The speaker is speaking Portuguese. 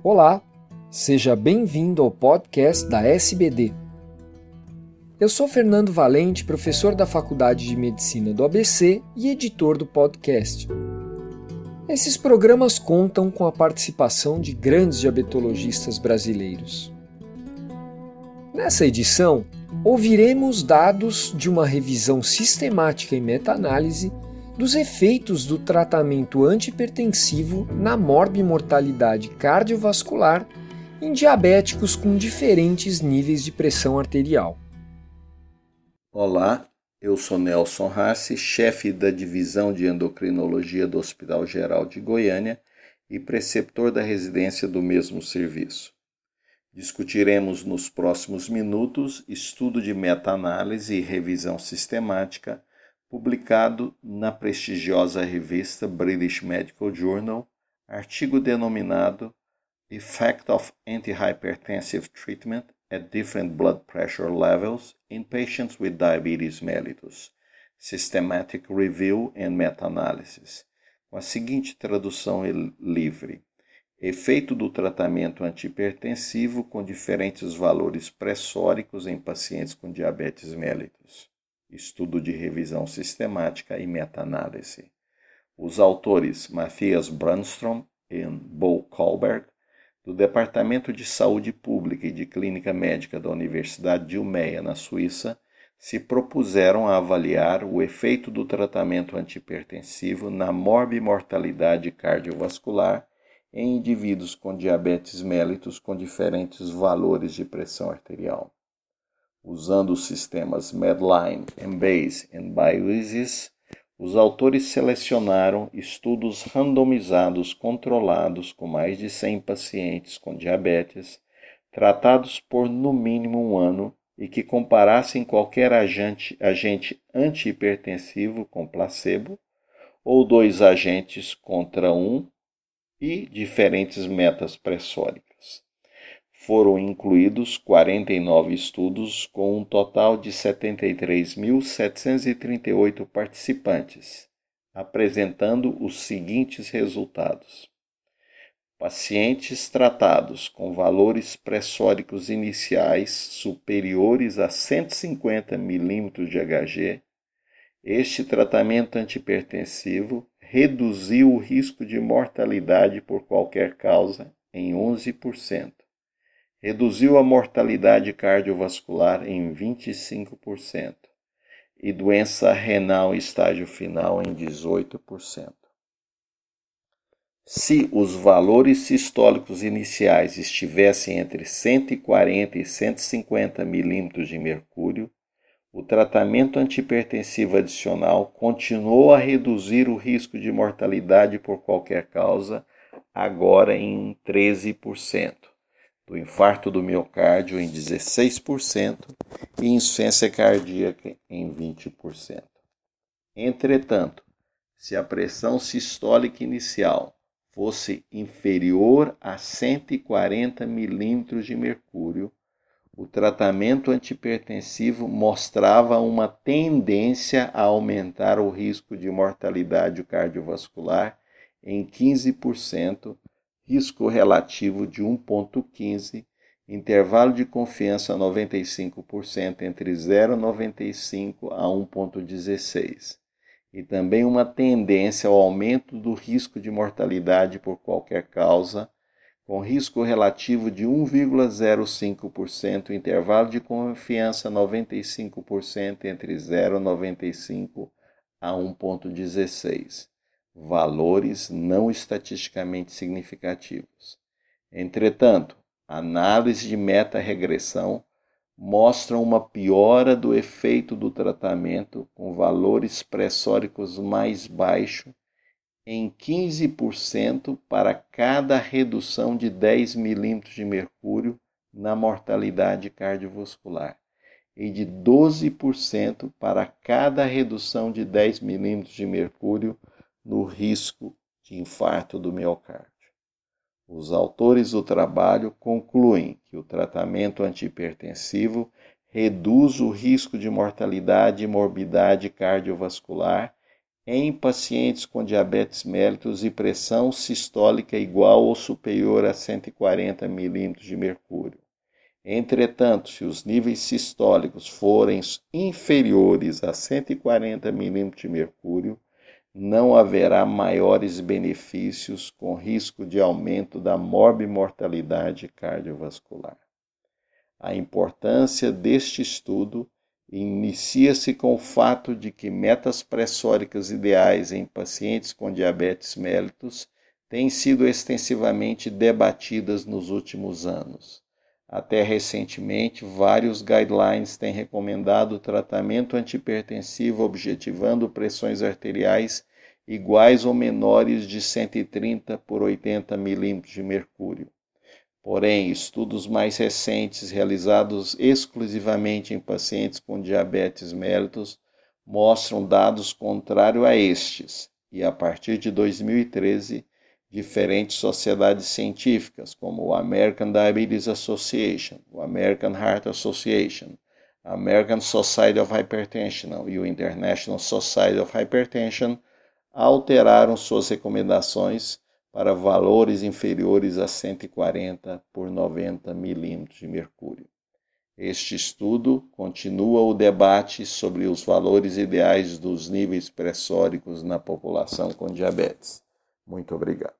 Olá, seja bem-vindo ao podcast da SBD. Eu sou Fernando Valente, professor da Faculdade de Medicina do ABC e editor do podcast. Esses programas contam com a participação de grandes diabetologistas brasileiros. Nessa edição, ouviremos dados de uma revisão sistemática e meta-análise dos efeitos do tratamento antipertensivo na morbimortalidade cardiovascular em diabéticos com diferentes níveis de pressão arterial. Olá, eu sou Nelson Rassi, chefe da divisão de endocrinologia do Hospital Geral de Goiânia e preceptor da residência do mesmo serviço. Discutiremos nos próximos minutos estudo de meta-análise e revisão sistemática publicado na prestigiosa revista British Medical Journal, artigo denominado Effect of Antihypertensive Treatment at Different Blood Pressure Levels in Patients with Diabetes mellitus, Systematic Review and Meta-Analysis, com a seguinte tradução livre. Efeito do tratamento antihipertensivo com diferentes valores pressóricos em pacientes com diabetes mellitus estudo de revisão sistemática e meta-análise. Os autores Matthias Brandstrom e Bo Kolberg, do Departamento de Saúde Pública e de Clínica Médica da Universidade de Umeå, na Suíça, se propuseram a avaliar o efeito do tratamento antihipertensivo na morbimortalidade cardiovascular em indivíduos com diabetes mellitus com diferentes valores de pressão arterial usando os sistemas Medline, Embase e Bioeasys, os autores selecionaram estudos randomizados controlados com mais de 100 pacientes com diabetes, tratados por no mínimo um ano e que comparassem qualquer agente, agente antihipertensivo com placebo ou dois agentes contra um e diferentes metas pressóricas foram incluídos 49 estudos com um total de 73.738 participantes, apresentando os seguintes resultados. Pacientes tratados com valores pressóricos iniciais superiores a 150 mm de Hg, este tratamento antipertensivo reduziu o risco de mortalidade por qualquer causa em 11% reduziu a mortalidade cardiovascular em 25% e doença renal estágio final em 18%. Se os valores sistólicos iniciais estivessem entre 140 e 150 milímetros de mercúrio, o tratamento antipertensivo adicional continuou a reduzir o risco de mortalidade por qualquer causa, agora em 13% do infarto do miocárdio em 16% e insuficiência cardíaca em 20%. Entretanto, se a pressão sistólica inicial fosse inferior a 140 milímetros de mercúrio, o tratamento antipertensivo mostrava uma tendência a aumentar o risco de mortalidade cardiovascular em 15% risco relativo de 1,15, intervalo de confiança 95% entre 0,95 a 1,16, e também uma tendência ao aumento do risco de mortalidade por qualquer causa, com risco relativo de 1,05%, intervalo de confiança 95% entre 0,95 a 1,16 valores não estatisticamente significativos. Entretanto, análise de meta-regressão mostram uma piora do efeito do tratamento com valores pressóricos mais baixos em 15% para cada redução de 10 milímetros de mercúrio na mortalidade cardiovascular e de 12% para cada redução de 10 milímetros de mercúrio no risco de infarto do miocárdio. Os autores do trabalho concluem que o tratamento antihipertensivo reduz o risco de mortalidade e morbidade cardiovascular em pacientes com diabetes mellitus e pressão sistólica igual ou superior a 140 milímetros de mercúrio. Entretanto, se os níveis sistólicos forem inferiores a 140 milímetros de mercúrio, não haverá maiores benefícios com risco de aumento da morbimortalidade cardiovascular. A importância deste estudo inicia-se com o fato de que metas pressóricas ideais em pacientes com diabetes mellitus têm sido extensivamente debatidas nos últimos anos. Até recentemente, vários guidelines têm recomendado tratamento antipertensivo objetivando pressões arteriais iguais ou menores de 130 por 80 milímetros de mercúrio. Porém, estudos mais recentes, realizados exclusivamente em pacientes com diabetes mellitus, mostram dados contrários a estes, e a partir de 2013, diferentes sociedades científicas, como o American Diabetes Association, o American Heart Association, a American Society of Hypertension e o International Society of Hypertension, alteraram suas recomendações para valores inferiores a 140 por 90 milímetros de mercúrio. Este estudo continua o debate sobre os valores ideais dos níveis pressóricos na população com diabetes. Muito obrigado.